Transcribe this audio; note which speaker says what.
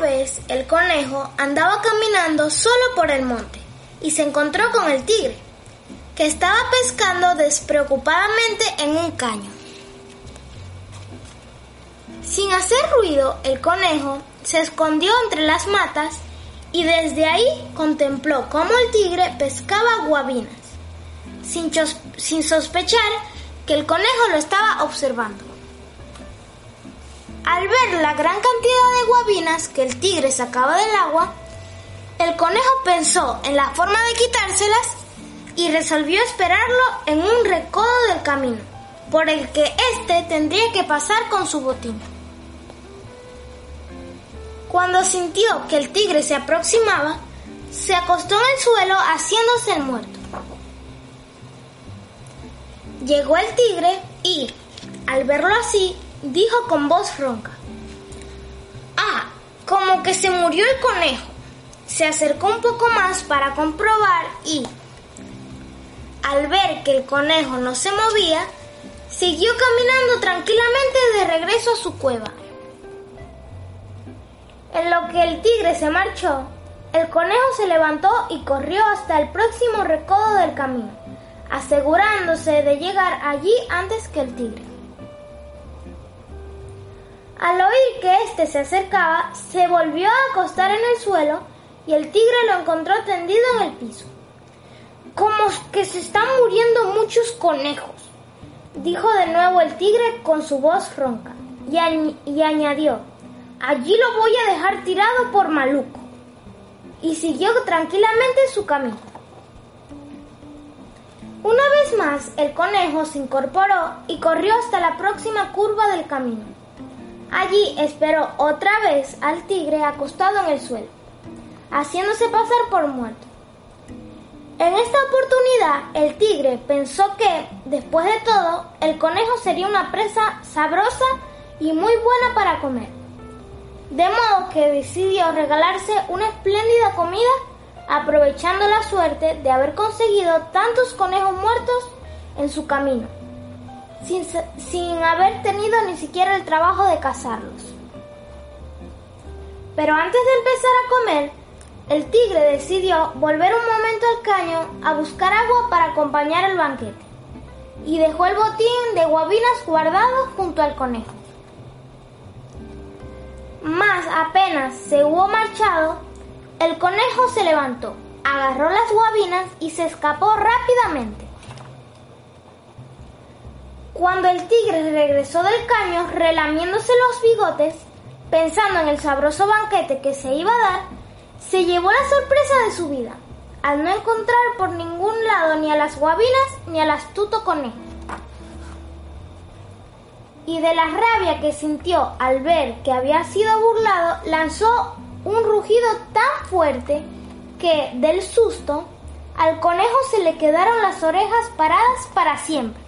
Speaker 1: Vez el conejo andaba caminando solo por el monte y se encontró con el tigre, que estaba pescando despreocupadamente en un caño. Sin hacer ruido, el conejo se escondió entre las matas y desde ahí contempló cómo el tigre pescaba guabinas, sin sospechar que el conejo lo estaba observando. Al ver la gran cantidad de guabinas que el tigre sacaba del agua, el conejo pensó en la forma de quitárselas y resolvió esperarlo en un recodo del camino, por el que éste tendría que pasar con su botín. Cuando sintió que el tigre se aproximaba, se acostó en el suelo haciéndose el muerto. Llegó el tigre y, al verlo así, dijo con voz ronca. Ah, como que se murió el conejo. Se acercó un poco más para comprobar y, al ver que el conejo no se movía, siguió caminando tranquilamente de regreso a su cueva. En lo que el tigre se marchó, el conejo se levantó y corrió hasta el próximo recodo del camino, asegurándose de llegar allí antes que el tigre. Al oír que éste se acercaba, se volvió a acostar en el suelo y el tigre lo encontró tendido en el piso. Como que se están muriendo muchos conejos, dijo de nuevo el tigre con su voz ronca, y, y añadió, allí lo voy a dejar tirado por maluco. Y siguió tranquilamente su camino. Una vez más, el conejo se incorporó y corrió hasta la próxima curva del camino. Allí esperó otra vez al tigre acostado en el suelo, haciéndose pasar por muerto. En esta oportunidad, el tigre pensó que, después de todo, el conejo sería una presa sabrosa y muy buena para comer. De modo que decidió regalarse una espléndida comida aprovechando la suerte de haber conseguido tantos conejos muertos en su camino sin, haber tenido ni siquiera el trabajo de cazarlos. Pero antes de empezar a comer, el tigre decidió volver un momento al caño a buscar agua para acompañar el banquete y dejó el botín de guabinas guardado junto al conejo. Más apenas se hubo marchado, el conejo se levantó, agarró las guabinas y se escapó rápidamente. Cuando el tigre regresó del caño relamiéndose los bigotes, pensando en el sabroso banquete que se iba a dar, se llevó la sorpresa de su vida, al no encontrar por ningún lado ni a las guabinas ni al astuto conejo. Y de la rabia que sintió al ver que había sido burlado, lanzó un rugido tan fuerte que, del susto, al conejo se le quedaron las orejas paradas para siempre.